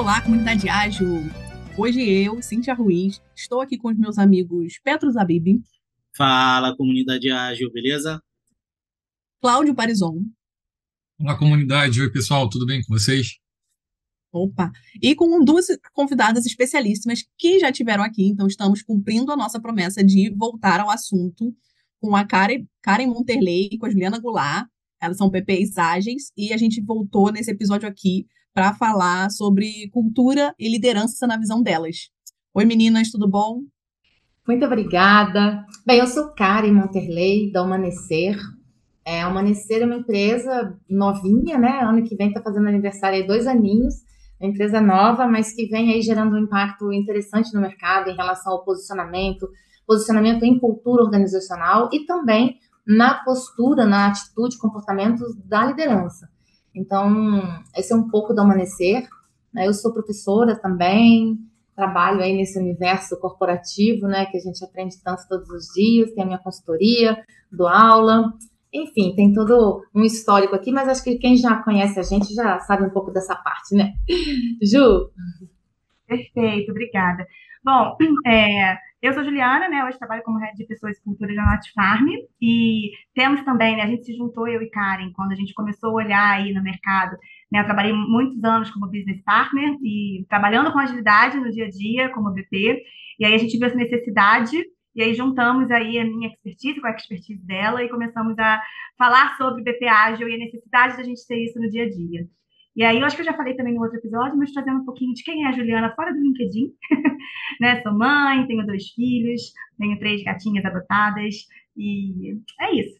Olá, comunidade ágil! Hoje eu, Cintia Ruiz, estou aqui com os meus amigos Petro Zabib. Fala, comunidade ágil, beleza? Cláudio Parizon. Olá, comunidade. Oi, pessoal, tudo bem com vocês? Opa! E com duas convidadas especialíssimas que já tiveram aqui, então estamos cumprindo a nossa promessa de voltar ao assunto com a Karen, Karen Monterley e com a Juliana Goulart. Elas são PPs ágeis e a gente voltou nesse episódio aqui para falar sobre cultura e liderança na visão delas. Oi, meninas, tudo bom? Muito obrigada. Bem, eu sou Karen Monterley, da Amanecer. É, a Amanecer é uma empresa novinha, né? Ano que vem está fazendo aniversário aí dois aninhos. Uma empresa nova, mas que vem aí gerando um impacto interessante no mercado em relação ao posicionamento, posicionamento em cultura organizacional e também na postura, na atitude, comportamentos da liderança. Então, esse é um pouco do amanhecer. Né? Eu sou professora também, trabalho aí nesse universo corporativo, né, que a gente aprende tanto todos os dias, tem a minha consultoria, dou aula, enfim, tem todo um histórico aqui, mas acho que quem já conhece a gente já sabe um pouco dessa parte, né? Ju? Perfeito, obrigada. Bom, é, eu sou Juliana, né? Hoje trabalho como head de pessoas e cultura da Nat Farm e temos também, né? A gente se juntou eu e Karen quando a gente começou a olhar aí no mercado. Né, eu trabalhei muitos anos como business partner e trabalhando com agilidade no dia a dia como BP. E aí a gente viu essa necessidade e aí juntamos aí a minha expertise com a expertise dela e começamos a falar sobre BP ágil e a necessidade da gente ter isso no dia a dia. E aí, eu acho que eu já falei também no outro episódio, mas trazendo um pouquinho de quem é a Juliana fora do LinkedIn. né? Sou mãe, tenho dois filhos, tenho três gatinhas adotadas, e é isso.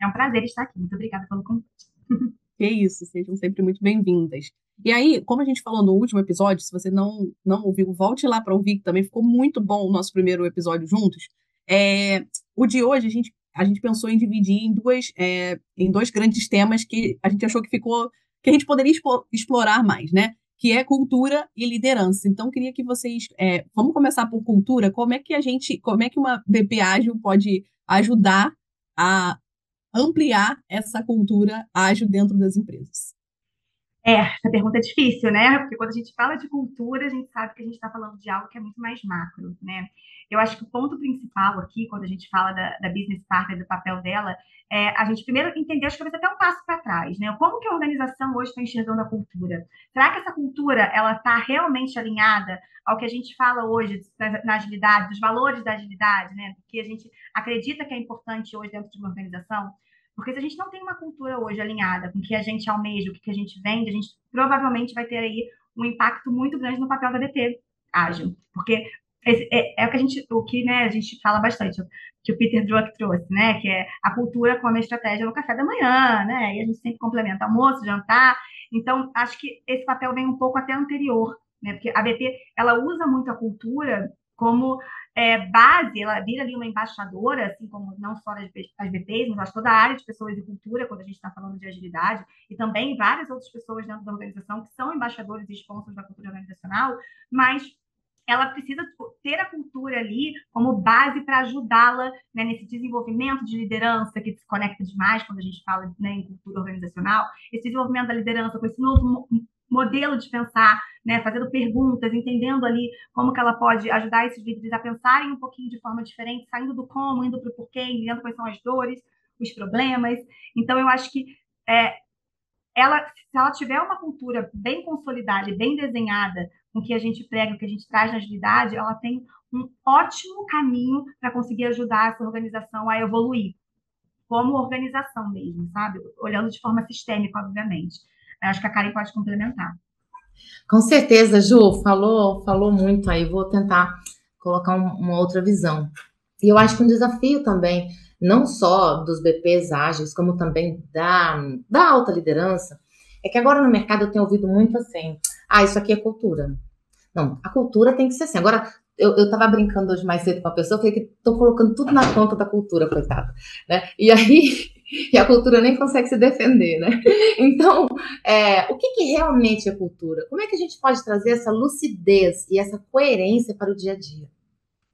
É um prazer estar aqui. Muito obrigada pelo convite. Que isso, sejam sempre muito bem-vindas. E aí, como a gente falou no último episódio, se você não, não ouviu, volte lá para ouvir, que também ficou muito bom o nosso primeiro episódio juntos. É, o de hoje, a gente, a gente pensou em dividir em, duas, é, em dois grandes temas que a gente achou que ficou que a gente poderia explorar mais, né? Que é cultura e liderança. Então, queria que vocês. É, vamos começar por cultura. Como é que a gente. Como é que uma BP ágil pode ajudar a ampliar essa cultura ágil dentro das empresas? É, essa pergunta é difícil, né? Porque quando a gente fala de cultura, a gente sabe que a gente está falando de algo que é muito mais macro, né? Eu acho que o ponto principal aqui, quando a gente fala da, da business partner, do papel dela, é a gente primeiro entender, acho que talvez até um passo para trás, né? Como que a organização hoje está enxergando a cultura? Será que essa cultura, ela está realmente alinhada ao que a gente fala hoje na, na agilidade, dos valores da agilidade, né? Do que a gente acredita que é importante hoje dentro de uma organização? Porque se a gente não tem uma cultura hoje alinhada com o que a gente almeja, o que a gente vende, a gente provavelmente vai ter aí um impacto muito grande no papel da DT ágil. Porque esse, é, é, o que a gente, o que né, a gente fala bastante, que o Peter Druck trouxe, né? Que é a cultura como a estratégia no café da manhã, né? E a gente sempre complementa almoço, jantar. Então, acho que esse papel vem um pouco até anterior, né? Porque a BP ela usa muito a cultura como é, base, ela vira ali uma embaixadora, assim como não só as, BPs, mas toda a área de pessoas e cultura, quando a gente está falando de agilidade, e também várias outras pessoas dentro da organização que são embaixadores e sponsors da cultura organizacional, mas ela precisa ter a cultura ali como base para ajudá-la né, nesse desenvolvimento de liderança que se conecta demais quando a gente fala né, em cultura organizacional, esse desenvolvimento da liderança com esse novo modelo de pensar, né, fazendo perguntas, entendendo ali como que ela pode ajudar esses líderes a pensarem um pouquinho de forma diferente, saindo do como, indo para o porquê, entendendo quais são as dores, os problemas. Então, eu acho que é, ela, se ela tiver uma cultura bem consolidada e bem desenhada, com o que a gente prega, o que a gente traz na agilidade, ela tem um ótimo caminho para conseguir ajudar essa organização a evoluir, como organização mesmo, sabe? Olhando de forma sistêmica, obviamente. Eu acho que a Karen pode complementar. Com certeza, Ju, falou, falou muito aí. Vou tentar colocar um, uma outra visão. E eu acho que um desafio também, não só dos BPs ágeis, como também da, da alta liderança, é que agora no mercado eu tenho ouvido muito assim: ah, isso aqui é cultura. Não, a cultura tem que ser assim. Agora, eu, eu tava brincando hoje mais cedo com uma pessoa, falei que tô colocando tudo na conta da cultura, coitada. Né? E aí, e a cultura nem consegue se defender, né? Então, é, o que, que realmente é cultura? Como é que a gente pode trazer essa lucidez e essa coerência para o dia a dia?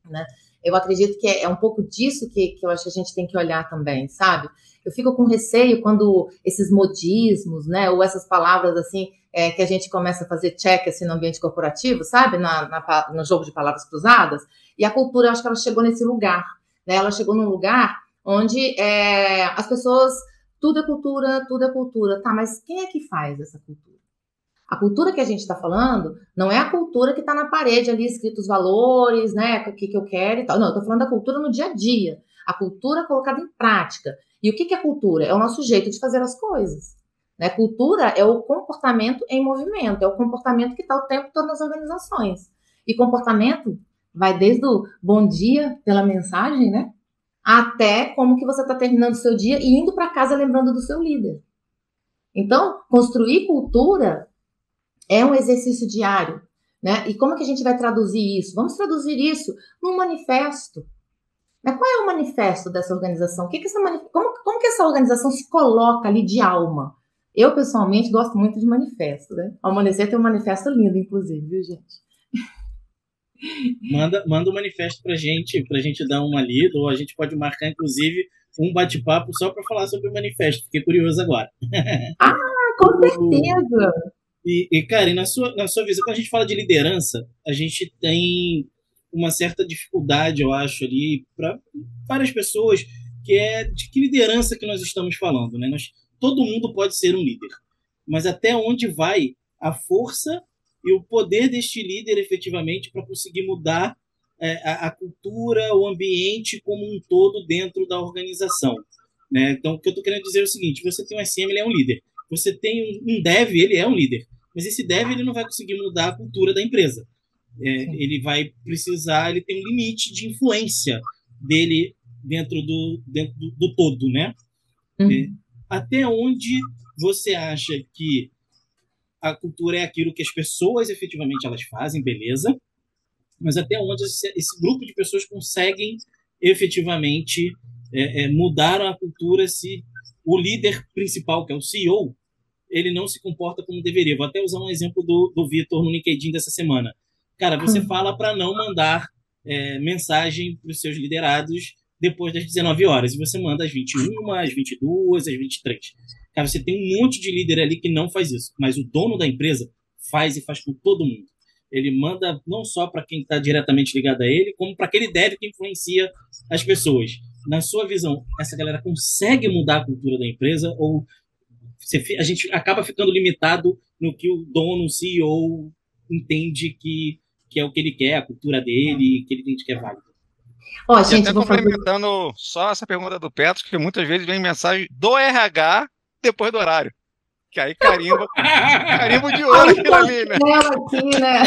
Né? Eu acredito que é, é um pouco disso que, que eu acho que a gente tem que olhar também, sabe? Eu fico com receio quando esses modismos, né, ou essas palavras assim, é, que a gente começa a fazer check assim, no ambiente corporativo, sabe? Na, na, no jogo de palavras cruzadas. E a cultura, eu acho que ela chegou nesse lugar. Né? Ela chegou num lugar onde é, as pessoas. Tudo é cultura, tudo é cultura. Tá, mas quem é que faz essa cultura? A cultura que a gente está falando não é a cultura que está na parede ali, escritos valores, né? O que, que eu quero e tal. Não, eu estou falando da cultura no dia a dia. A cultura colocada em prática. E o que, que é cultura? É o nosso jeito de fazer as coisas. Né? Cultura é o comportamento em movimento, é o comportamento que está o tempo todo nas organizações. E comportamento vai desde o bom dia pela mensagem, né? Até como que você está terminando o seu dia e indo para casa lembrando do seu líder. Então, construir cultura é um exercício diário, né? E como que a gente vai traduzir isso? Vamos traduzir isso num manifesto. Mas qual é o manifesto dessa organização? Que que essa como, como que essa organização se coloca ali de alma? Eu, pessoalmente, gosto muito de manifesto, né? O Amanhecer tem um manifesto lindo, inclusive, viu, gente? Manda, manda um manifesto pra gente, pra gente dar uma lida, ou a gente pode marcar, inclusive, um bate-papo só para falar sobre o manifesto. Fiquei curioso agora. ah, com certeza! E, e cara, e na sua, na sua visão, quando a gente fala de liderança, a gente tem uma certa dificuldade, eu acho, ali, para várias pessoas, que é de que liderança que nós estamos falando. Né? Nós, todo mundo pode ser um líder, mas até onde vai a força e o poder deste líder efetivamente para conseguir mudar é, a, a, cultura, o ambiente como um todo dentro da organização. Né? Então, o que eu estou querendo dizer é o seguinte: você tem um SM, ele é um líder. Você tem um dev, ele é um líder. Mas esse dev ele não vai conseguir mudar a cultura da empresa. É, ele vai precisar, ele tem um limite de influência dele dentro do, dentro do, do todo, né? Uhum. É, até onde você acha que a cultura é aquilo que as pessoas efetivamente elas fazem, beleza? Mas até onde esse, esse grupo de pessoas conseguem efetivamente é, é, mudar a cultura se o líder principal, que é o CEO, ele não se comporta como deveria. Vou até usar um exemplo do, do Vitor no LinkedIn dessa semana. Cara, você hum. fala para não mandar é, mensagem para os seus liderados depois das 19 horas. E você manda às 21, às 22, às 23. Cara, você tem um monte de líder ali que não faz isso. Mas o dono da empresa faz e faz com todo mundo. Ele manda não só para quem está diretamente ligado a ele, como para aquele deve que influencia as pessoas. Na sua visão, essa galera consegue mudar a cultura da empresa ou você, a gente acaba ficando limitado no que o dono, o CEO, entende que, que é o que ele quer, a cultura dele, que ele entende que é válido. Ó, gente, e até complementando fazer... só essa pergunta do Petro, que muitas vezes vem mensagem do RH depois do horário. Que aí carimba, carimbo de ouro aquilo ali, né? Aqui, né?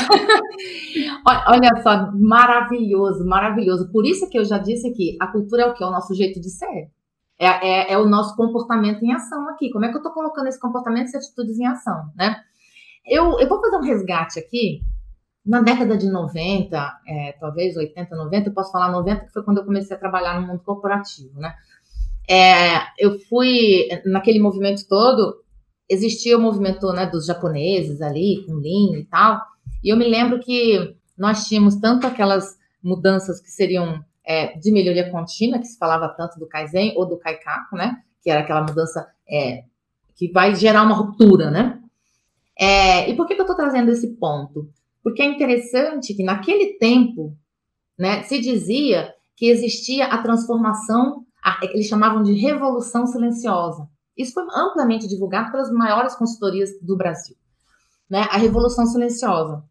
Olha só, maravilhoso, maravilhoso. Por isso que eu já disse aqui, a cultura é o que? É o nosso jeito de ser. É, é, é, o nosso comportamento em ação aqui. Como é que eu estou colocando esse comportamento e atitudes em ação, né? Eu, eu vou fazer um resgate aqui. Na década de 90, é, talvez 80, 90, eu posso falar 90, que foi quando eu comecei a trabalhar no mundo corporativo, né? É, eu fui, naquele movimento todo, existia o movimento né, dos japoneses ali, com Lean e tal, e eu me lembro que nós tínhamos tanto aquelas mudanças que seriam é, de melhoria contínua, que se falava tanto do Kaizen ou do Kaikaku, né? Que era aquela mudança é, que vai gerar uma ruptura, né? É, e por que, que eu estou trazendo esse ponto? Porque é interessante que naquele tempo, né, se dizia que existia a transformação, eles chamavam de revolução silenciosa. Isso foi amplamente divulgado pelas maiores consultorias do Brasil. Né? A revolução silenciosa.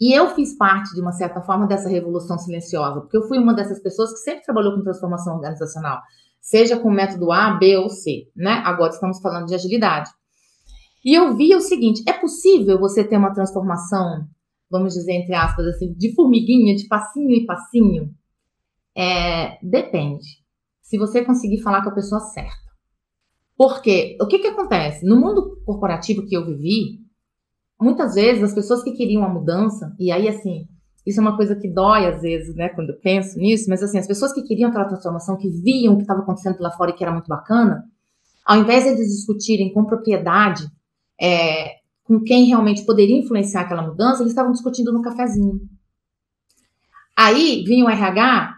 E eu fiz parte, de uma certa forma, dessa revolução silenciosa, porque eu fui uma dessas pessoas que sempre trabalhou com transformação organizacional, seja com método A, B ou C, né? Agora estamos falando de agilidade. E eu vi o seguinte: é possível você ter uma transformação, vamos dizer, entre aspas, assim, de formiguinha, de passinho em passinho? É, depende. Se você conseguir falar com a pessoa certa. Porque o que, que acontece? No mundo corporativo que eu vivi, muitas vezes as pessoas que queriam a mudança, e aí assim, isso é uma coisa que dói às vezes, né, quando eu penso nisso, mas assim, as pessoas que queriam aquela transformação, que viam o que estava acontecendo lá fora e que era muito bacana, ao invés de eles discutirem com propriedade é, com quem realmente poderia influenciar aquela mudança, eles estavam discutindo no cafezinho. Aí vinha o RH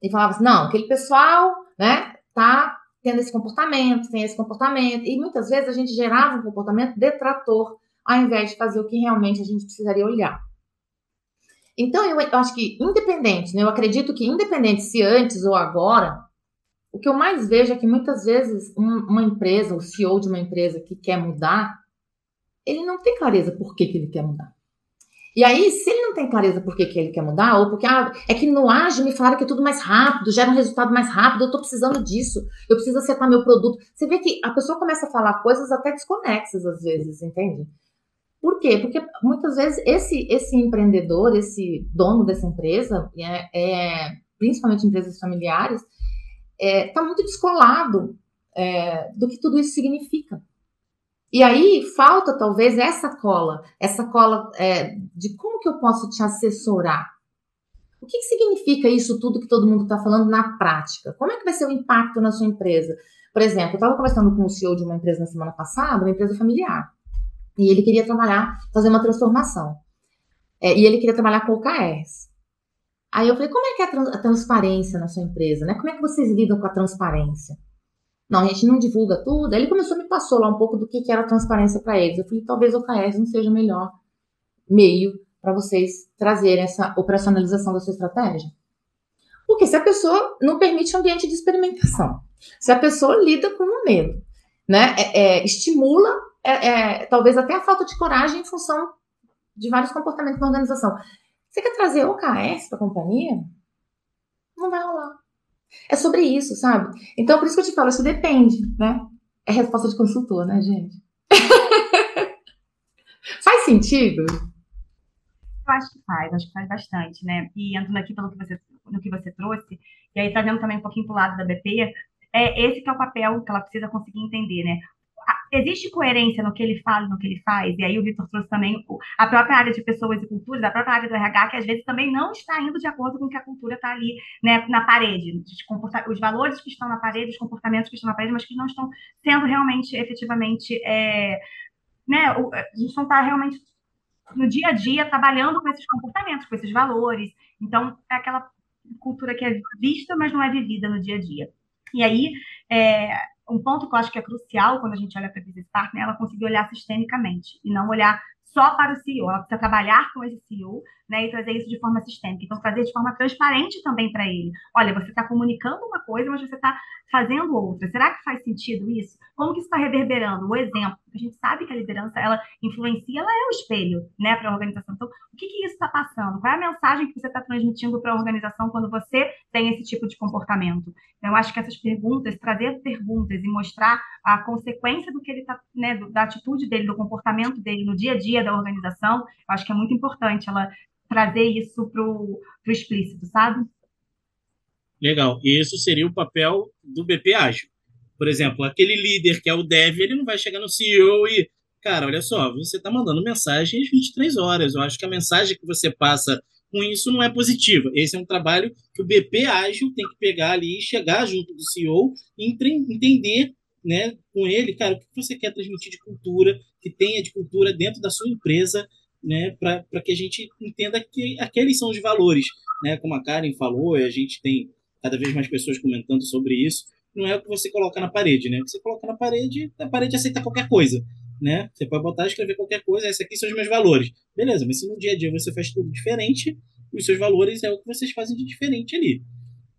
e falava assim, não, aquele pessoal, né, tá tendo esse comportamento, tem esse comportamento, e muitas vezes a gente gerava um comportamento detrator ao invés de fazer o que realmente a gente precisaria olhar. Então, eu, acho que independente, né, eu acredito que independente se antes ou agora, o que eu mais vejo é que muitas vezes um, uma empresa, o CEO de uma empresa que quer mudar, ele não tem clareza por que, que ele quer mudar. E aí, se ele não tem clareza por que, que ele quer mudar, ou porque ah, é que no ágil me falaram que é tudo mais rápido, gera um resultado mais rápido, eu estou precisando disso, eu preciso acertar meu produto. Você vê que a pessoa começa a falar coisas até desconexas às vezes, entende? Por quê? Porque muitas vezes esse, esse empreendedor, esse dono dessa empresa, é, é principalmente empresas familiares, está é, tá muito descolado é, do que tudo isso significa. E aí falta talvez essa cola, essa cola é, de como que eu posso te assessorar. O que, que significa isso tudo que todo mundo está falando na prática? Como é que vai ser o impacto na sua empresa? Por exemplo, eu estava conversando com o CEO de uma empresa na semana passada, uma empresa familiar, e ele queria trabalhar, fazer uma transformação. É, e ele queria trabalhar com OKRs. Aí eu falei, como é que é a, trans a transparência na sua empresa? Né? Como é que vocês lidam com a transparência? Não, a gente não divulga tudo. Aí ele começou, me passou lá um pouco do que, que era transparência para eles. Eu falei, talvez o OKS não seja o melhor meio para vocês trazerem essa operacionalização da sua estratégia. Porque se a pessoa não permite ambiente de experimentação, se a pessoa lida com o medo, né, é, é, estimula é, é, talvez até a falta de coragem em função de vários comportamentos na organização. Você quer trazer OKS para a companhia? Não vai rolar. É sobre isso, sabe? Então, por isso que eu te falo, isso depende, né? É resposta de consultor, né, gente? faz sentido? Eu acho que faz, acho que faz bastante, né? E entrando aqui pelo que você, no que você trouxe, e aí trazendo também um pouquinho para o lado da BP, é esse que é o papel que ela precisa conseguir entender, né? Existe coerência no que ele fala e no que ele faz, e aí o Vitor trouxe também a própria área de pessoas e culturas, a própria área do RH, que às vezes também não está indo de acordo com o que a cultura está ali né, na parede, os valores que estão na parede, os comportamentos que estão na parede, mas que não estão sendo realmente, efetivamente, é, né, a gente não está realmente no dia a dia trabalhando com esses comportamentos, com esses valores. Então, é aquela cultura que é vista, mas não é vivida no dia a dia. E aí, é, um ponto que eu acho que é crucial quando a gente olha para a business partner é ela conseguir olhar sistemicamente e não olhar só para o CEO. Ela precisa trabalhar com esse CEO né, e trazer isso de forma sistêmica. Então, trazer de forma transparente também para ele. Olha, você está comunicando uma coisa, mas você está fazendo outra. Será que faz sentido isso? Como que isso está reverberando? O exemplo, a gente sabe que a liderança, ela influencia, ela é o espelho, né, para a organização. Então, o que, que isso está passando? Qual é a mensagem que você está transmitindo para a organização quando você tem esse tipo de comportamento? Então, eu acho que essas perguntas, trazer perguntas e mostrar a consequência do que ele está, né, da atitude dele, do comportamento dele no dia a dia da organização, eu acho que é muito importante ela trazer isso para o explícito, sabe? Legal. E isso seria o papel do BP Ágil. Por exemplo, aquele líder que é o dev, ele não vai chegar no CEO e, cara, olha só, você está mandando mensagem às 23 horas. Eu acho que a mensagem que você passa com isso não é positiva. Esse é um trabalho que o BP Ágil tem que pegar ali e chegar junto do CEO e entender né, com ele, cara, o que você quer transmitir de cultura, que tenha de cultura dentro da sua empresa, né, para que a gente entenda que aqueles são os valores, né, como a Karen falou, a gente tem cada vez mais pessoas comentando sobre isso, não é o que você coloca na parede, né? O que você coloca na parede, a parede aceita qualquer coisa, né? Você pode botar escrever qualquer coisa, esses aqui são os meus valores. Beleza, mas se no dia a dia você faz tudo diferente, os seus valores é o que vocês fazem de diferente ali,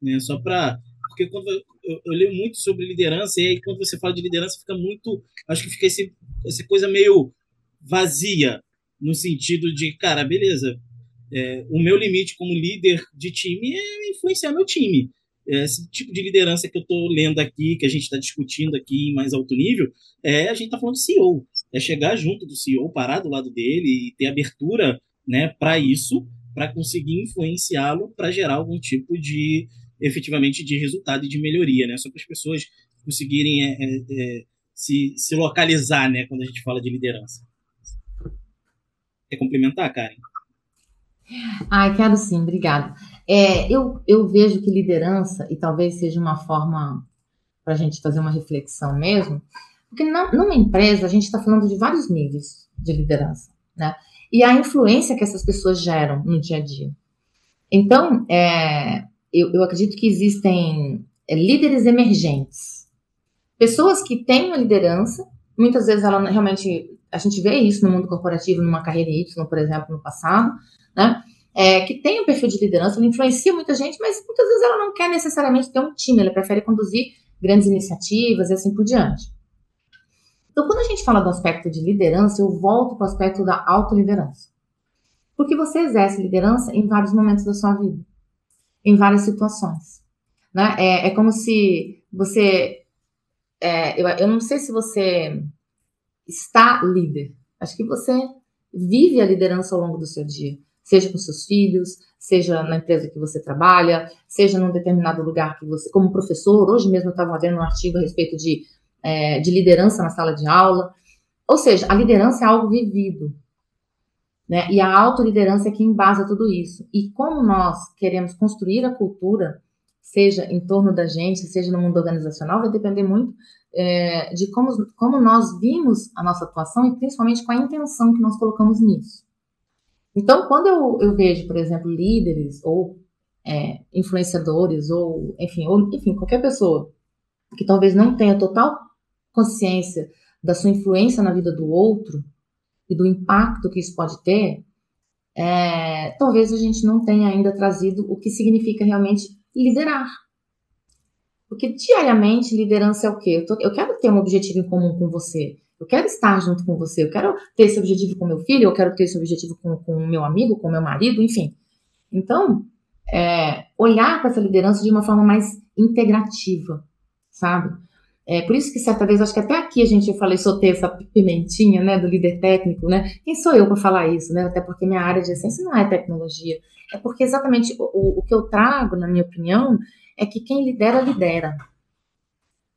né? Só para porque quando eu, leio muito sobre liderança e aí quando você fala de liderança fica muito, acho que fica esse, essa coisa meio vazia, no sentido de, cara, beleza, é, o meu limite como líder de time é influenciar meu time. É, esse tipo de liderança que eu estou lendo aqui, que a gente está discutindo aqui em mais alto nível, é a gente está falando do CEO. É chegar junto do CEO, parar do lado dele e ter abertura né, para isso, para conseguir influenciá-lo para gerar algum tipo de, efetivamente, de resultado e de melhoria, né? Só para as pessoas conseguirem é, é, é, se, se localizar, né, quando a gente fala de liderança. Quer complementar, Karen? Ai, quero sim, obrigada. É, eu, eu vejo que liderança, e talvez seja uma forma para a gente fazer uma reflexão mesmo, porque na, numa empresa a gente está falando de vários níveis de liderança, né? E a influência que essas pessoas geram no dia a dia. Então, é, eu, eu acredito que existem é, líderes emergentes, pessoas que têm uma liderança, muitas vezes ela realmente a gente vê isso no mundo corporativo, numa carreira Y, por exemplo, no passado, né? É, que tem um perfil de liderança, ela influencia muita gente, mas muitas vezes ela não quer necessariamente ter um time, ela prefere conduzir grandes iniciativas e assim por diante. Então, quando a gente fala do aspecto de liderança, eu volto para o aspecto da autoliderança. Porque você exerce liderança em vários momentos da sua vida, em várias situações. Né? É, é como se você. É, eu, eu não sei se você está líder. Acho que você vive a liderança ao longo do seu dia, seja com seus filhos, seja na empresa que você trabalha, seja num determinado lugar que você, como professor, hoje mesmo eu estava vendo um artigo a respeito de é, de liderança na sala de aula. Ou seja, a liderança é algo vivido. Né? E a autoliderança é que embasa tudo isso. E como nós queremos construir a cultura, seja em torno da gente, seja no mundo organizacional, vai depender muito é, de como, como nós vimos a nossa atuação e principalmente com a intenção que nós colocamos nisso. Então, quando eu, eu vejo, por exemplo, líderes ou é, influenciadores ou enfim, ou, enfim, qualquer pessoa que talvez não tenha total consciência da sua influência na vida do outro e do impacto que isso pode ter, é, talvez a gente não tenha ainda trazido o que significa realmente liderar. Porque diariamente liderança é o quê? Eu, tô, eu, quero ter um objetivo em comum com você. Eu quero estar junto com você. Eu quero ter esse objetivo com meu filho. Eu quero ter esse objetivo com o meu amigo, com meu marido, enfim. Então, é, olhar para essa liderança de uma forma mais integrativa, sabe? É, por isso que certa vez, acho que até aqui a gente, eu falei, soltei essa pimentinha, né, do líder técnico, né? Quem sou eu para falar isso, né? Até porque minha área de essência não é tecnologia. É porque exatamente o, o que eu trago, na minha opinião, é que quem lidera, lidera.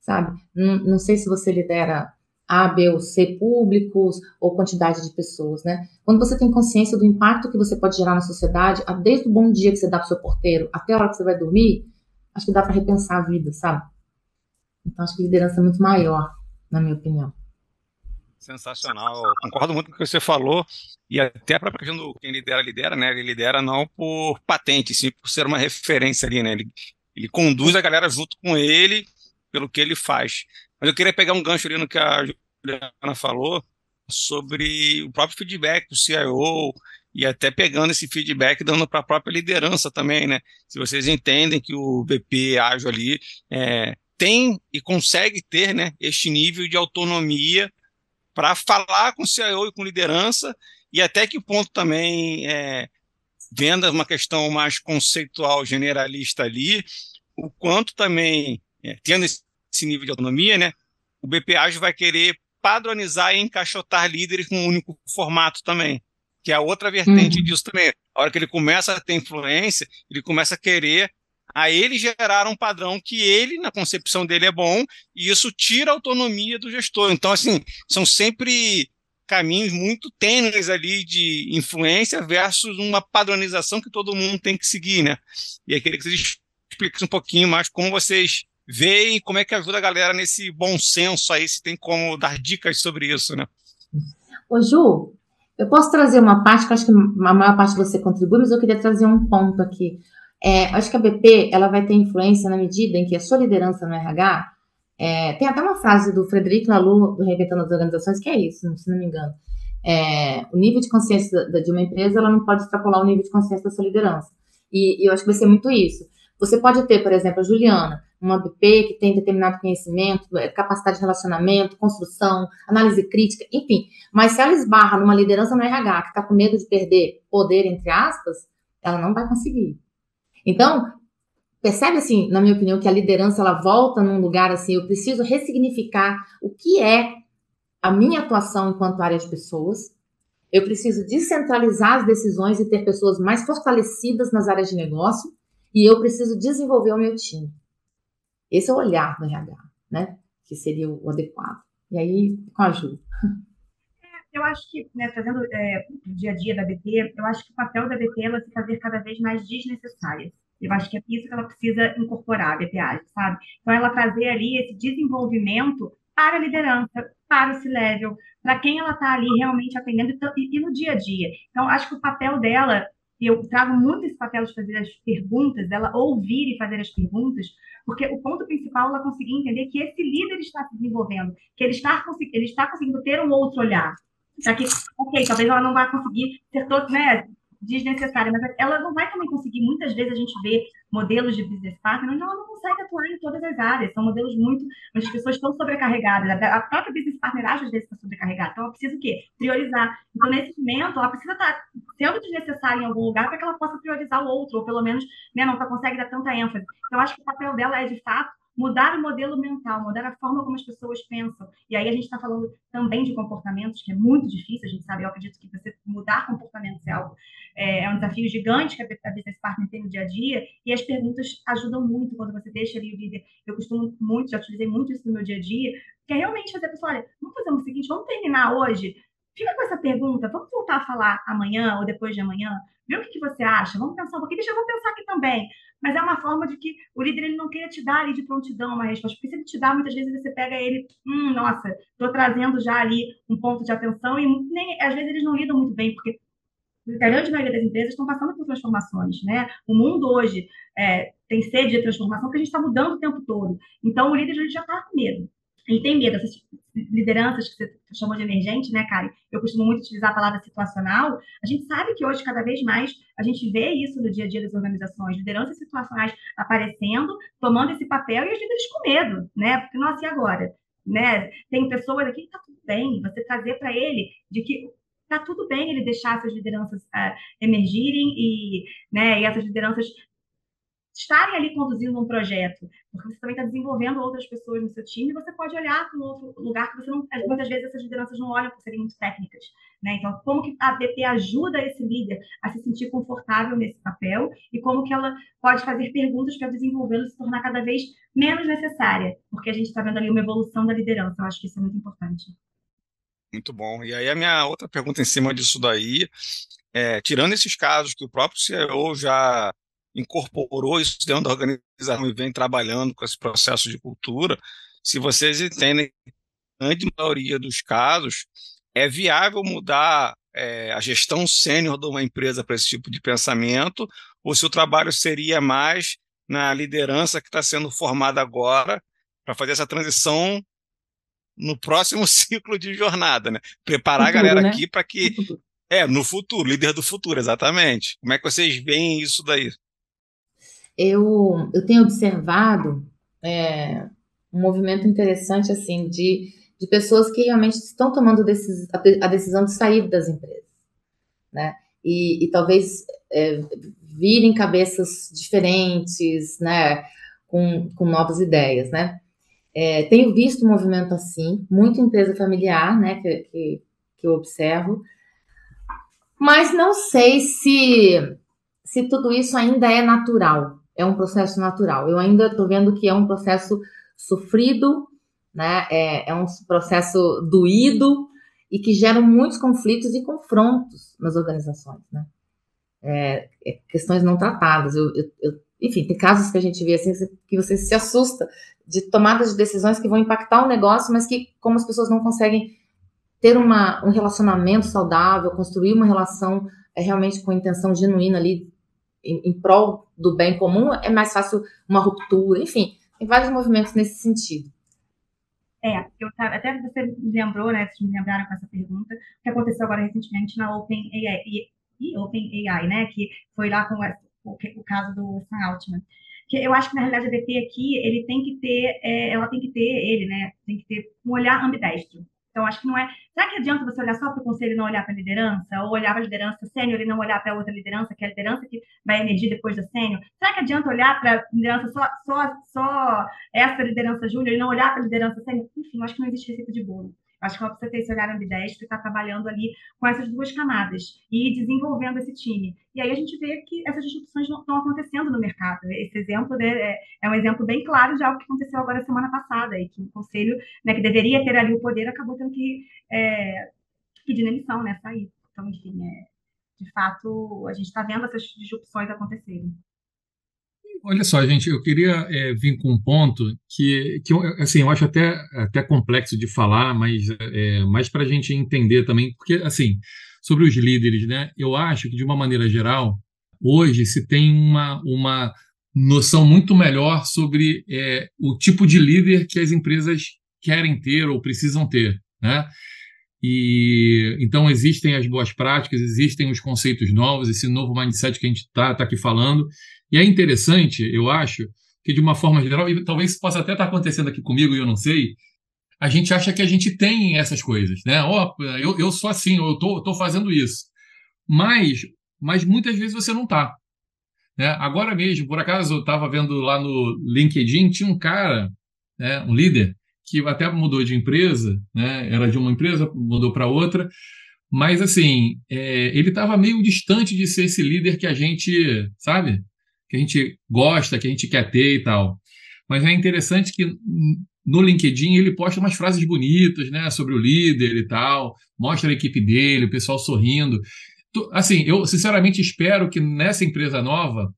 Sabe? Não, não sei se você lidera A, B ou C públicos ou quantidade de pessoas, né? Quando você tem consciência do impacto que você pode gerar na sociedade, desde o bom dia que você dá para o seu porteiro até a hora que você vai dormir, acho que dá para repensar a vida, sabe? Então, acho que liderança é muito maior, na minha opinião. Sensacional. Concordo muito com o que você falou. E até a própria questão do quem lidera, lidera, né? Ele lidera não por patente, sim por ser uma referência ali, né? Ele, ele conduz a galera junto com ele pelo que ele faz. Mas eu queria pegar um gancho ali no que a Juliana falou sobre o próprio feedback do CIO e até pegando esse feedback dando para a própria liderança também, né? Se vocês entendem que o BP ágil ali é, tem e consegue ter né, este nível de autonomia para falar com o CIO e com liderança, e até que ponto também, é, vendo uma questão mais conceitual, generalista ali, o quanto também, é, tendo esse nível de autonomia, né, o BPA vai querer padronizar e encaixotar líderes com um único formato também, que é a outra vertente uhum. disso também. A hora que ele começa a ter influência, ele começa a querer a ele gerar um padrão que ele, na concepção dele, é bom, e isso tira a autonomia do gestor. Então, assim, são sempre caminhos muito tênues ali de influência versus uma padronização que todo mundo tem que seguir, né? E aí queria que vocês expliquem um pouquinho mais como vocês veem, como é que ajuda a galera nesse bom senso aí, se tem como dar dicas sobre isso, né? Ô Ju, eu posso trazer uma parte que eu acho que a maior parte você contribui, mas eu queria trazer um ponto aqui. É, acho que a BP ela vai ter influência na medida em que a sua liderança no RH é, tem até uma frase do Frederico Laloux do Reinventando as Organizações que é isso, se não me engano. É, o nível de consciência de uma empresa ela não pode extrapolar o nível de consciência da sua liderança. E, e eu acho que vai ser muito isso. Você pode ter, por exemplo, a Juliana, uma BP que tem determinado conhecimento, é, capacidade de relacionamento, construção, análise crítica, enfim. Mas se ela esbarra numa liderança no RH que está com medo de perder poder, entre aspas, ela não vai conseguir. Então, percebe assim, na minha opinião, que a liderança ela volta num lugar assim, eu preciso ressignificar o que é a minha atuação enquanto área de pessoas. Eu preciso descentralizar as decisões e ter pessoas mais fortalecidas nas áreas de negócio e eu preciso desenvolver o meu time. Esse é o olhar do RH, né? Que seria o adequado. E aí, com a Ju. Eu acho que, né, trazendo é, o dia a dia da BT, eu acho que o papel da BT é se fazer cada vez mais desnecessária. Eu acho que é isso que ela precisa incorporar, a BPA, sabe? Então, ela trazer ali esse desenvolvimento para a liderança, para o C-Level, para quem ela está ali realmente atendendo e, e, no dia a dia. Então, acho que o papel dela, eu trago muito esse papel de fazer as perguntas, dela ouvir e fazer as perguntas, porque o ponto principal é ela conseguir entender que esse líder está se desenvolvendo, que ele está, ele está conseguindo ter um outro olhar, Já que, ok, talvez ela não vá conseguir ser todo, né, desnecessária, mas ela não vai também conseguir, muitas vezes a gente vê modelos de business partner onde ela não consegue atuar em todas as áreas, são modelos muito, as pessoas estão sobrecarregadas, a própria business partner às vezes está sobrecarregada, então ela precisa o quê? Priorizar. Então, nesse momento, ela precisa estar sendo desnecessária em algum lugar para que ela possa priorizar o outro, ou pelo menos né, não consegue dar tanta ênfase. Então, acho que o papel dela é, de fato, mudar o modelo mental, mudar a forma como as pessoas pensam. E aí a gente está falando também de comportamentos, que é muito difícil, a gente sabe, eu acredito que você mudar comportamentos é algo, é, é um desafio gigante que a Business Partner tem no dia a dia, e as perguntas ajudam muito quando você deixa ali o líder. Eu costumo muito, já utilizei muito isso no meu dia a dia, que é realmente fazer a pessoa, olha, vamos fazer o seguinte, vamos terminar hoje, fica com essa pergunta, vamos voltar a falar amanhã ou depois de amanhã, vê o que, que você acha, vamos pensar um pouquinho, deixa eu vou pensar aqui também mas é uma forma de que o líder ele não queira te dar ali de prontidão uma resposta, porque se ele te dá, muitas vezes você pega ele, hum, nossa, estou trazendo já ali um ponto de atenção, e nem, às vezes eles não lidam muito bem, porque a grande maioria das empresas estão passando por transformações, né? O mundo hoje é, tem sede de transformação porque a gente está mudando o tempo todo. Então, o líder já está com medo. Ele tem medo. Essas lideranças que você chamou de emergente, né, Karen? Eu costumo muito utilizar a palavra situacional. A gente sabe que hoje, cada vez mais, a gente vê isso no dia a dia das organizações, lideranças situacionais aparecendo, tomando esse papel e os líderes com medo, né? Porque, nossa, e agora? Né? Tem pessoas aqui que tá tudo bem, você trazer para ele de que tá tudo bem ele deixar essas lideranças uh, emergirem e, né, e essas lideranças estarem ali conduzindo um projeto, porque você também está desenvolvendo outras pessoas no seu time, você pode olhar para um outro lugar que você não, muitas vezes essas lideranças não olham por serem muito técnicas, né? Então, como que a BP ajuda esse líder a se sentir confortável nesse papel e como que ela pode fazer perguntas para desenvolvê-lo se tornar cada vez menos necessária, porque a gente está vendo ali uma evolução da liderança. Eu acho que isso é muito importante. Muito bom. E aí a minha outra pergunta em cima disso daí, é, tirando esses casos que o próprio CEO já incorporou isso dentro da organização e vem trabalhando com esse processo de cultura, se vocês entendem, a grande maioria dos casos, é viável mudar é, a gestão sênior de uma empresa para esse tipo de pensamento, ou se o trabalho seria mais na liderança que está sendo formada agora para fazer essa transição no próximo ciclo de jornada, né? Preparar futuro, a galera né? aqui para que. É, no futuro, líder do futuro, exatamente. Como é que vocês veem isso daí? Eu, eu tenho observado é, um movimento interessante assim de, de pessoas que realmente estão tomando decis, a, a decisão de sair das empresas, né? E, e talvez é, virem cabeças diferentes, né? Com, com novas ideias, né? É, tenho visto um movimento assim, muito empresa familiar, né? Que, que, que eu observo, mas não sei se se tudo isso ainda é natural, é um processo natural. Eu ainda estou vendo que é um processo sofrido, né? É, é um processo doído e que gera muitos conflitos e confrontos nas organizações, né? É, é, questões não tratadas. Eu, eu, eu, enfim, tem casos que a gente vê assim que você se assusta de tomadas de decisões que vão impactar o negócio, mas que como as pessoas não conseguem ter uma, um relacionamento saudável, construir uma relação é, realmente com intenção genuína ali em, em prol do bem comum, é mais fácil uma ruptura, enfim, tem vários movimentos nesse sentido. É, eu até você me lembrou, né? Vocês me lembraram com essa pergunta, o que aconteceu agora recentemente na OpenAI, e OpenAI, né? Que foi lá com o, o caso do Sam Altman. Que eu acho que na realidade a DT aqui, ele tem que ter, é, ela tem que ter, ele, né? Tem que ter um olhar ambidestro. Então, acho que não é. Será que adianta você olhar só para o conselho e não olhar para a liderança? Ou olhar para a liderança sênior e não olhar para outra liderança, que é a liderança que vai emergir depois da sênior? Será que adianta olhar para a liderança só, só, só essa liderança júnior e não olhar para a liderança sênior? Enfim, acho que não existe receita de bolo. Acho que ela precisa ter esse olhar ambidestro e estar tá trabalhando ali com essas duas camadas e desenvolvendo esse time. E aí a gente vê que essas disrupções estão acontecendo no mercado. Esse exemplo né, é, é, um exemplo bem claro de algo que aconteceu agora semana passada, e que o conselho, né, que deveria ter ali o poder, acabou tendo que é, pedir demissão, né, sair. Então, enfim, é, de fato, a gente está vendo essas disrupções acontecerem. Olha só, gente, eu queria é, vir com um ponto que, que assim, eu acho até, até complexo de falar, mas é, mais para a gente entender também, porque, assim, sobre os líderes, né, eu acho que, de uma maneira geral, hoje se tem uma, uma noção muito melhor sobre é, o tipo de líder que as empresas querem ter ou precisam ter, né? E então existem as boas práticas, existem os conceitos novos, esse novo mindset que a gente está tá aqui falando. E é interessante, eu acho, que de uma forma geral, e talvez possa até estar tá acontecendo aqui comigo e eu não sei, a gente acha que a gente tem essas coisas, né? Ó, oh, eu, eu sou assim, eu tô, tô fazendo isso. Mas, mas muitas vezes você não está. Né? Agora mesmo, por acaso, eu estava vendo lá no LinkedIn, tinha um cara, né, um líder, que até mudou de empresa, né? era de uma empresa, mudou para outra, mas assim, é, ele estava meio distante de ser esse líder que a gente, sabe, que a gente gosta, que a gente quer ter e tal. Mas é interessante que no LinkedIn ele posta umas frases bonitas, né, sobre o líder e tal, mostra a equipe dele, o pessoal sorrindo. Assim, eu sinceramente espero que nessa empresa nova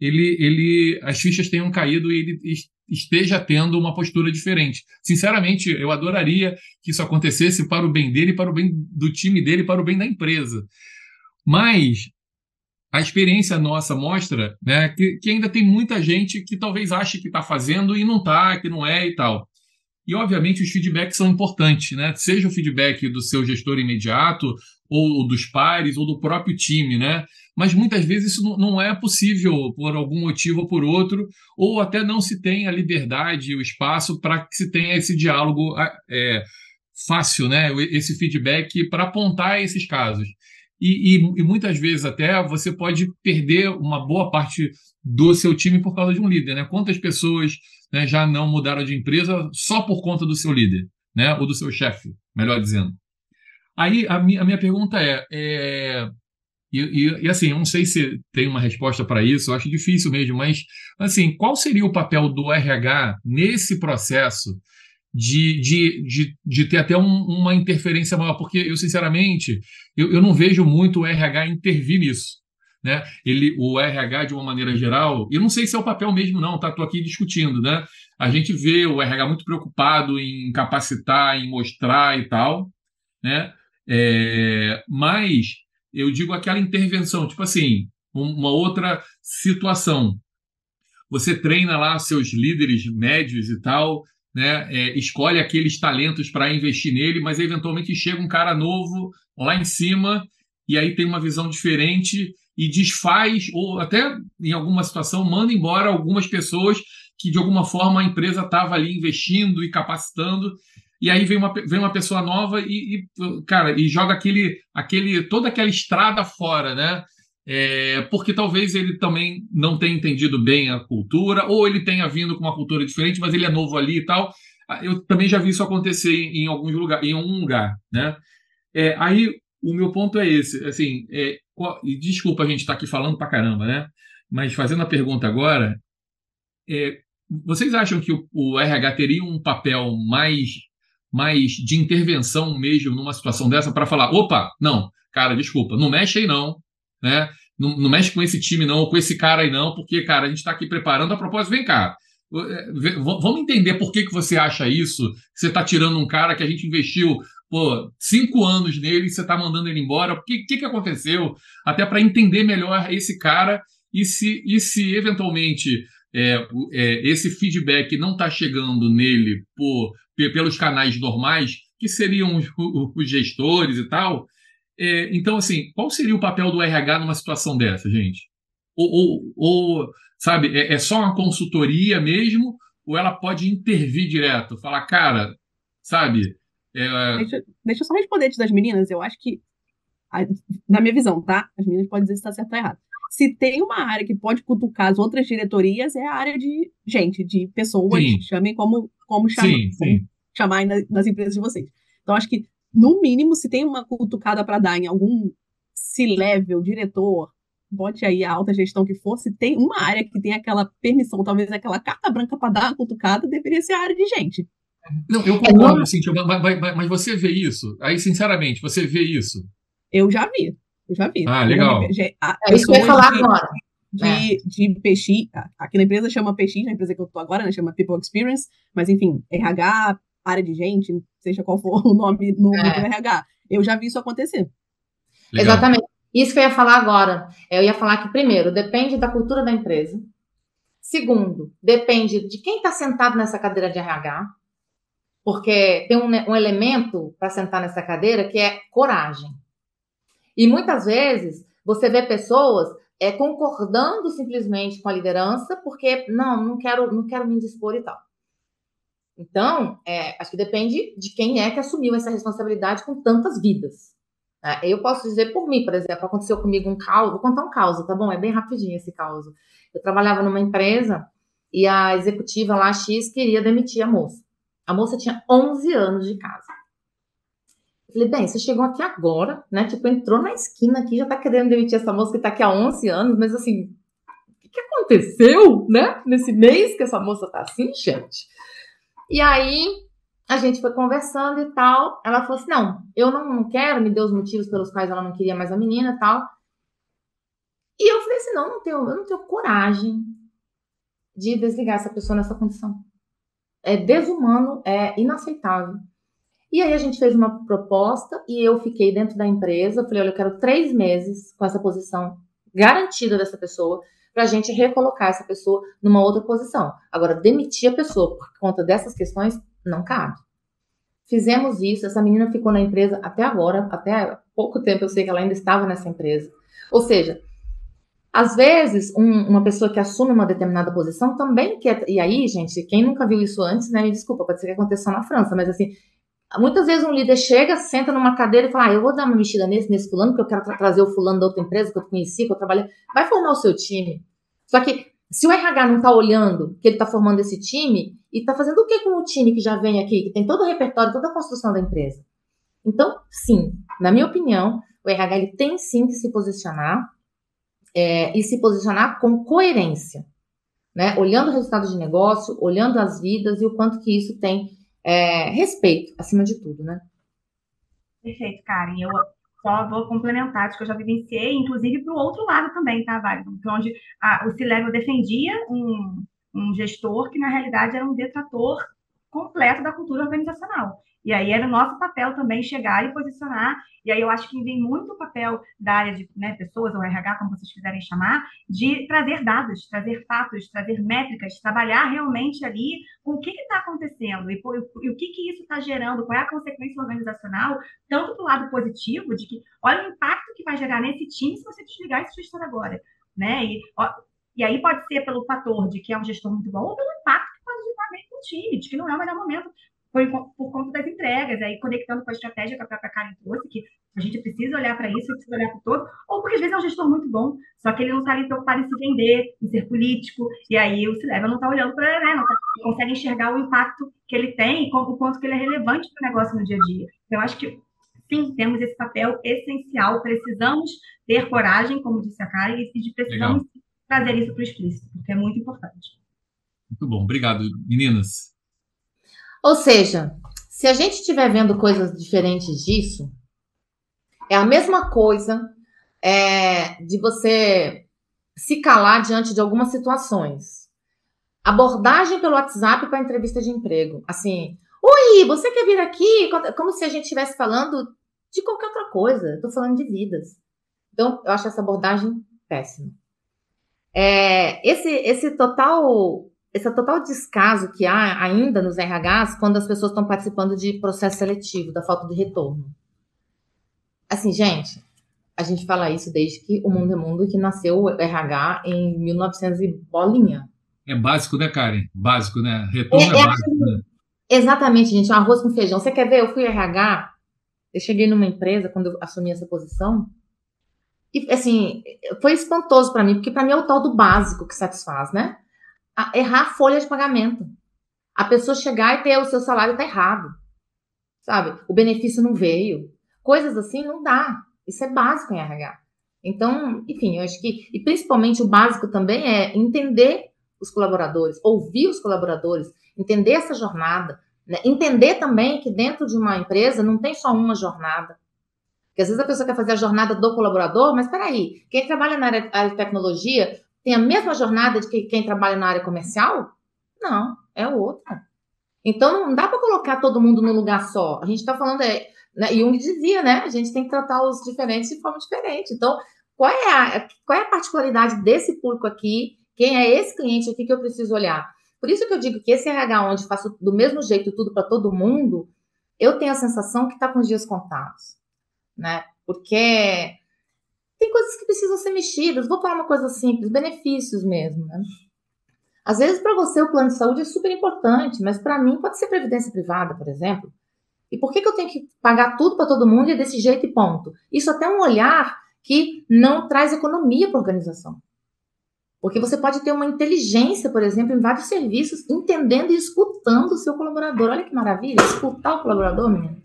ele, ele as fichas tenham caído e ele esteja tendo uma postura diferente. Sinceramente, eu adoraria que isso acontecesse para o bem dele, para o bem do time dele, para o bem da empresa. Mas a experiência nossa mostra né, que, que ainda tem muita gente que talvez ache que está fazendo e não está, que não é e tal. E, obviamente, os feedbacks são importantes, né? Seja o feedback do seu gestor imediato, ou dos pares, ou do próprio time, né? Mas muitas vezes isso não é possível por algum motivo ou por outro, ou até não se tem a liberdade e o espaço para que se tenha esse diálogo é, fácil, né? Esse feedback para apontar esses casos. E, e, e, muitas vezes até você pode perder uma boa parte do seu time por causa de um líder, né? Quantas pessoas né, já não mudaram de empresa só por conta do seu líder, né? Ou do seu chefe, melhor dizendo. Aí a minha, a minha pergunta é, é e, e, e, assim, eu não sei se tem uma resposta para isso, eu acho difícil mesmo, mas assim, qual seria o papel do RH nesse processo de, de, de, de ter até um, uma interferência maior? Porque eu, sinceramente, eu, eu não vejo muito o RH intervir nisso. Né? Ele, o RH, de uma maneira geral, eu não sei se é o papel mesmo, não, tá? Estou aqui discutindo, né? A gente vê o RH muito preocupado em capacitar, em mostrar e tal, né? É, mas eu digo aquela intervenção, tipo assim, uma outra situação. Você treina lá seus líderes médios e tal, né? É, escolhe aqueles talentos para investir nele, mas eventualmente chega um cara novo lá em cima e aí tem uma visão diferente e desfaz, ou até em alguma situação manda embora algumas pessoas que de alguma forma a empresa estava ali investindo e capacitando, e aí vem uma, vem uma pessoa nova e, e, cara, e joga aquele, aquele, toda aquela estrada fora, né? É, porque talvez ele também não tenha entendido bem a cultura, ou ele tenha vindo com uma cultura diferente, mas ele é novo ali e tal. Eu também já vi isso acontecer em, em alguns lugares, em um lugar, né? É, aí o meu ponto é esse, assim, é, e desculpa a gente estar tá aqui falando pra caramba, né? Mas fazendo a pergunta agora, é, vocês acham que o, o, RH teria um papel mais, mais de intervenção mesmo numa situação dessa para falar, opa, não, cara, desculpa, não mexe aí não, né? Não, não mexe com esse time não, ou com esse cara aí não, porque, cara, a gente está aqui preparando a propósito, vem cá, é, vamos entender por que, que você acha isso, você está tirando um cara que a gente investiu pô, cinco anos nele e você está mandando ele embora. O que, que, que aconteceu? Até para entender melhor esse cara e se, e se eventualmente é, é, esse feedback não está chegando nele por, pelos canais normais, que seriam os, os gestores e tal. É, então, assim, qual seria o papel do RH numa situação dessa, gente? Ou, ou, ou sabe, é, é só uma consultoria mesmo? Ou ela pode intervir direto? Falar, cara, sabe, é... Deixa, deixa, eu só responder antes das meninas. Eu acho que, na minha visão, tá? As meninas podem dizer se está certo ou errado. Se tem uma área que pode cutucar as outras diretorias, é a área de gente, de pessoas. Sim. Chamem como, como, chamar, sim, sim. como chamar nas, nas empresas de vocês. Então, acho que, no mínimo, se tem uma cutucada para dar em algum C-level, diretor, bote aí a alta gestão que for, se tem uma área que tem aquela permissão, talvez aquela carta branca para dar uma cutucada, deveria ser a área de gente. Não, eu é concordo, é, Cintia, mas, mas, mas, você vê isso? Aí, sinceramente, você vê isso? Eu já vi, eu já vi. Ah, legal. é isso que eu ia falar de, agora. De, é. de PX, aqui na empresa chama PX, na empresa que eu tô agora, né, chama People Experience, mas enfim, RH, área de gente, seja qual for o nome no, é. do RH. Eu já vi isso acontecer. Legal. Exatamente. Isso que eu ia falar agora. Eu ia falar que, primeiro, depende da cultura da empresa. Segundo, depende de quem está sentado nessa cadeira de RH Porque tem um, um elemento para sentar nessa cadeira que é coragem. E muitas vezes você vê pessoas é, concordando simplesmente com a liderança, porque não, não quero, não quero me indispor e tal. Então, é, acho que depende de quem é que assumiu essa responsabilidade com tantas vidas. É, eu posso dizer por mim, por exemplo, aconteceu comigo um caos, vou contar um caos, tá bom? É bem rapidinho esse caos. Eu trabalhava numa empresa e a executiva lá, X, queria demitir a moça. A moça tinha 11 anos de casa. Eu falei, bem, você chegou aqui agora, né? Tipo, entrou na esquina aqui, já tá querendo demitir essa moça que tá aqui há 11 anos, mas assim, o que aconteceu, né? Nesse mês que essa moça tá assim, gente? E aí, a gente foi conversando e tal. Ela falou assim: não, eu não quero, me deu os motivos pelos quais ela não queria mais a menina e tal. E eu falei assim: não, não tenho, eu não tenho coragem de desligar essa pessoa nessa condição. É desumano, é inaceitável. E aí a gente fez uma proposta e eu fiquei dentro da empresa. Falei: olha, eu quero três meses com essa posição garantida dessa pessoa para a gente recolocar essa pessoa numa outra posição. Agora, demitir a pessoa por conta dessas questões não cabe. Fizemos isso, essa menina ficou na empresa até agora, até pouco tempo eu sei que ela ainda estava nessa empresa. Ou seja, às vezes, um, uma pessoa que assume uma determinada posição também quer. E aí, gente, quem nunca viu isso antes, né? Me desculpa, pode ser que aconteça na França, mas assim, muitas vezes um líder chega, senta numa cadeira e fala: ah, eu vou dar uma mexida nesse, nesse fulano, porque eu quero tra trazer o fulano da outra empresa que eu conheci, que eu trabalhei. Vai formar o seu time. Só que se o RH não está olhando que ele está formando esse time, e está fazendo o que com o time que já vem aqui, que tem todo o repertório, toda a construção da empresa? Então, sim, na minha opinião, o RH ele tem sim que se posicionar é, e se posicionar com coerência, né? Olhando o resultado de negócio, olhando as vidas e o quanto que isso tem é, respeito, acima de tudo, né? Perfeito, Karen. Eu só vou complementar, que eu já vivenciei, inclusive para o outro lado também, tá, Vale? Onde a, o C-Level defendia um, um gestor que, na realidade, era um detrator completo da cultura organizacional. E aí era o nosso papel também chegar e posicionar. E aí eu acho que vem muito o papel da área de né, pessoas, ou RH, como vocês quiserem chamar, de trazer dados, trazer fatos, trazer métricas, trabalhar realmente ali com o que está acontecendo e, e, o que, que isso está gerando, qual é a consequência organizacional, tanto do lado positivo, de que olha o impacto que vai gerar nesse time se você desligar esse gestor agora. Né? E, ó, e aí pode ser pelo fator de que é um gestor muito bom, ou pelo impacto que pode gerar mesmo no time, de que não é o melhor momento por, por conta das entregas, aí conectando com a estratégia que a própria Karen trouxe, que a gente precisa olhar para isso, precisa olhar para o todo, ou porque às vezes é um gestor muito bom, só que ele não está ali preocupado em se vender, em ser político, e aí o Cileva não está olhando para, né, não, tá, consegue enxergar o impacto que ele tem e o quanto que ele é relevante para o negócio no dia a dia. Então, eu acho que, sim, temos esse papel essencial, precisamos ter coragem, como disse a Karen, e precisamos Legal. trazer isso para o explícito, porque é muito importante. Muito bom, obrigado, meninas. Ou seja, se a gente estiver vendo coisas diferentes disso, é a mesma coisa é, de você se calar diante de algumas situações. Abordagem pelo WhatsApp para entrevista de emprego. Assim, oi, você quer vir aqui? Como se a gente estivesse falando de qualquer outra coisa. Estou falando de vidas. Então, eu acho essa abordagem péssima. É, esse, esse total esse total descaso que há ainda nos RHs quando as pessoas estão participando de processo seletivo, da falta de retorno. Assim, gente, a gente fala isso desde que o mundo é mundo, que nasceu o RH em 1900 e bolinha. É básico, né, Karen? Básico, né? Retorno é, é, é básico, né? Exatamente, gente. Arroz com feijão. Você quer ver? Eu fui RH, eu cheguei numa empresa quando eu assumi essa posição, e, assim, foi espantoso para mim, porque para mim é o tal do básico que satisfaz, né? Errar a folha de pagamento. A pessoa chegar e ter o seu salário tá errado. Sabe? O benefício não veio. Coisas assim não dá. Isso é básico em RH. Então, enfim, eu acho que, e principalmente o básico também é entender os colaboradores, ouvir os colaboradores, entender essa jornada, né? entender também que dentro de uma empresa não tem só uma jornada. Porque às vezes a pessoa quer fazer a jornada do colaborador, mas espera quem trabalha na área de tecnologia tem a mesma jornada de que quem trabalha na área comercial? Não, é outra. Então não dá para colocar todo mundo num lugar só. A gente está falando, é, né, Jung dizia, né? A gente tem que tratar os diferentes de forma diferente. Então, qual é a, qual é a particularidade desse público aqui? Quem é esse cliente aqui que eu preciso olhar? Por isso que eu digo que esse RH onde faço do mesmo jeito tudo para todo mundo, eu tenho a sensação que está com os dias contados, né? Porque tem coisas que precisam ser mexidas. Vou falar uma coisa simples, benefícios mesmo, né? Às vezes, para você, o plano de saúde é super importante, mas para mim pode ser previdência privada, por exemplo. E por que, que eu tenho que pagar tudo para todo mundo e é desse jeito e ponto? Isso até é um olhar que não traz economia para a organização. Porque você pode ter uma inteligência, por exemplo, em vários serviços, entendendo e escutando o seu colaborador. Olha que maravilha, escutar o colaborador, menino.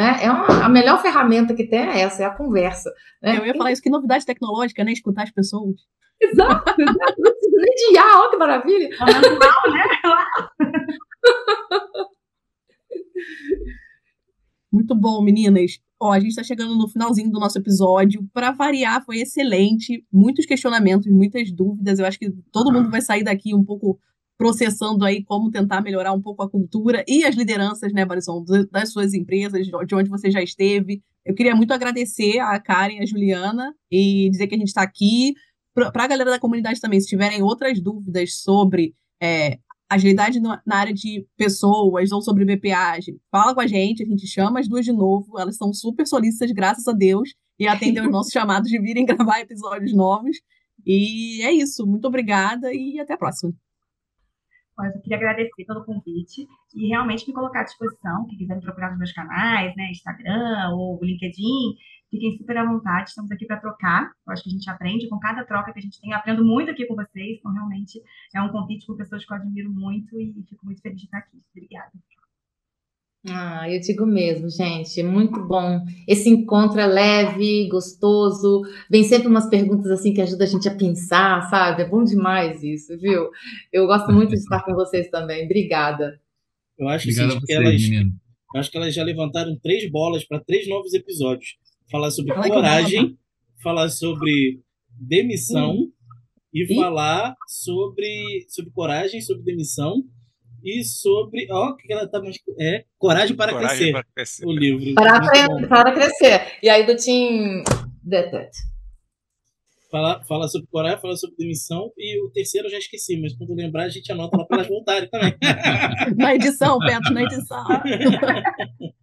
Né? É uma, a melhor ferramenta que tem é essa, é a conversa. Né? Eu ia falar isso, que novidade tecnológica, né? Escutar as pessoas. Exato, exato. Não precisa nem de IA, olha que maravilha. Natural, né? Muito bom, meninas. Ó, a gente está chegando no finalzinho do nosso episódio. Para variar, foi excelente. Muitos questionamentos, muitas dúvidas. Eu acho que todo mundo vai sair daqui um pouco processando aí como tentar melhorar um pouco a cultura e as lideranças, né, Barison, das suas empresas, de onde você já esteve. Eu queria muito agradecer a Karen e a Juliana e dizer que a gente está aqui. Para a galera da comunidade também, se tiverem outras dúvidas sobre é, agilidade na área de pessoas ou sobre BPA, fala com a gente, a gente chama as duas de novo, elas são super solícitas, graças a Deus, e atendem os nossos chamados de virem gravar episódios novos. E é isso, muito obrigada e até a próxima. Mas eu queria agradecer pelo convite e realmente me colocar à disposição, quem quiser me procurar nos meus canais, né, Instagram ou LinkedIn, Fiquem super à vontade, estamos aqui para trocar. Eu acho que a gente aprende com cada troca que a gente tem. Eu aprendo muito aqui com vocês, então realmente é um convite com pessoas que eu admiro muito e fico muito feliz de estar aqui. Obrigada. Ah, eu digo mesmo, gente, muito bom. Esse encontro é leve, gostoso, vem sempre umas perguntas assim que ajudam a gente a pensar, sabe? É bom demais isso, viu? Eu gosto muito de estar com vocês também. Obrigada. Eu acho que, sim, elas, eu acho que elas já levantaram três bolas para três novos episódios falar sobre coragem, falar sobre demissão hum. e, falar sobre, sobre coragem, sobre demissão e sobre. Ó, que ela tá mais. É, Coragem para, coragem crescer, para crescer. O livro. Para, para crescer. E aí do Tim Detet. Fala, fala sobre coragem, fala sobre demissão e o terceiro eu já esqueci, mas quando lembrar a gente anota lá para elas voltarem também. na edição, Beto, na edição.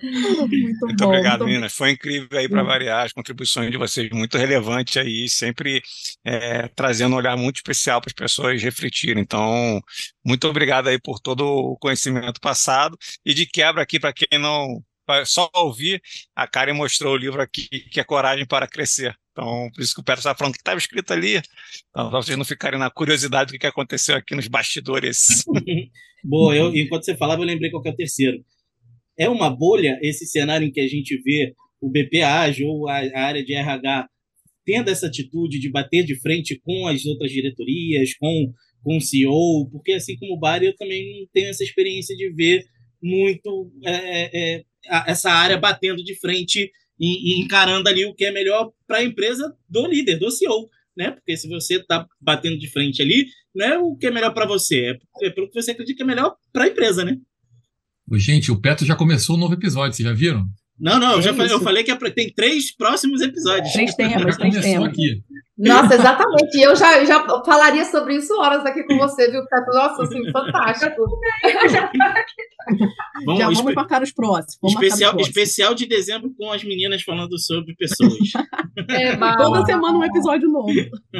Muito, muito bom, obrigado, muito meninas. Foi incrível aí para variar as contribuições de vocês, muito relevante aí, sempre é, trazendo um olhar muito especial para as pessoas refletirem. Então, muito obrigado aí por todo o conhecimento passado e de quebra aqui para quem não só ouvir, a Karen mostrou o livro aqui, que é Coragem para Crescer. Então, por isso que o Pedro está falando que estava escrito ali. Então, para vocês não ficarem na curiosidade do que aconteceu aqui nos bastidores. Boa, eu, enquanto você falava, eu lembrei qual é o terceiro é uma bolha esse cenário em que a gente vê o BPA ou a, área de RH tendo essa atitude de bater de frente com as outras diretorias, com, com o CEO, porque assim como o Bari, eu também tenho essa experiência de ver muito é, é, é essa área batendo de frente e, e encarando ali o que é melhor para a empresa do líder, do CEO. Né? Porque se você está batendo de frente ali, não é o que é melhor para você, é, é pelo que você acredita que é melhor para a empresa, né? Gente, o Petro já começou um novo episódio, vocês já viram? Não, não, eu já falei, eu falei que é tem três próximos episódios. Três temas, três temas. Aqui. Nossa, exatamente. Eu já, já falaria sobre isso horas aqui com você, viu? Nossa, assim, fantástico. vamos, já vamos marcar os próximos. Vamos especial, próximos. especial de dezembro com as meninas falando sobre pessoas. É, Toda semana um episódio novo.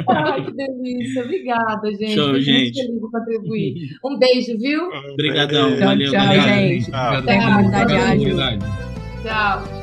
Ai, que delícia. Obrigada, gente. Show, gente. Muito feliz por contribuir. Um beijo, viu? Obrigadão. Tchau, valeu, tchau, obrigado. gente. Até a comunidade ágil. Tchau.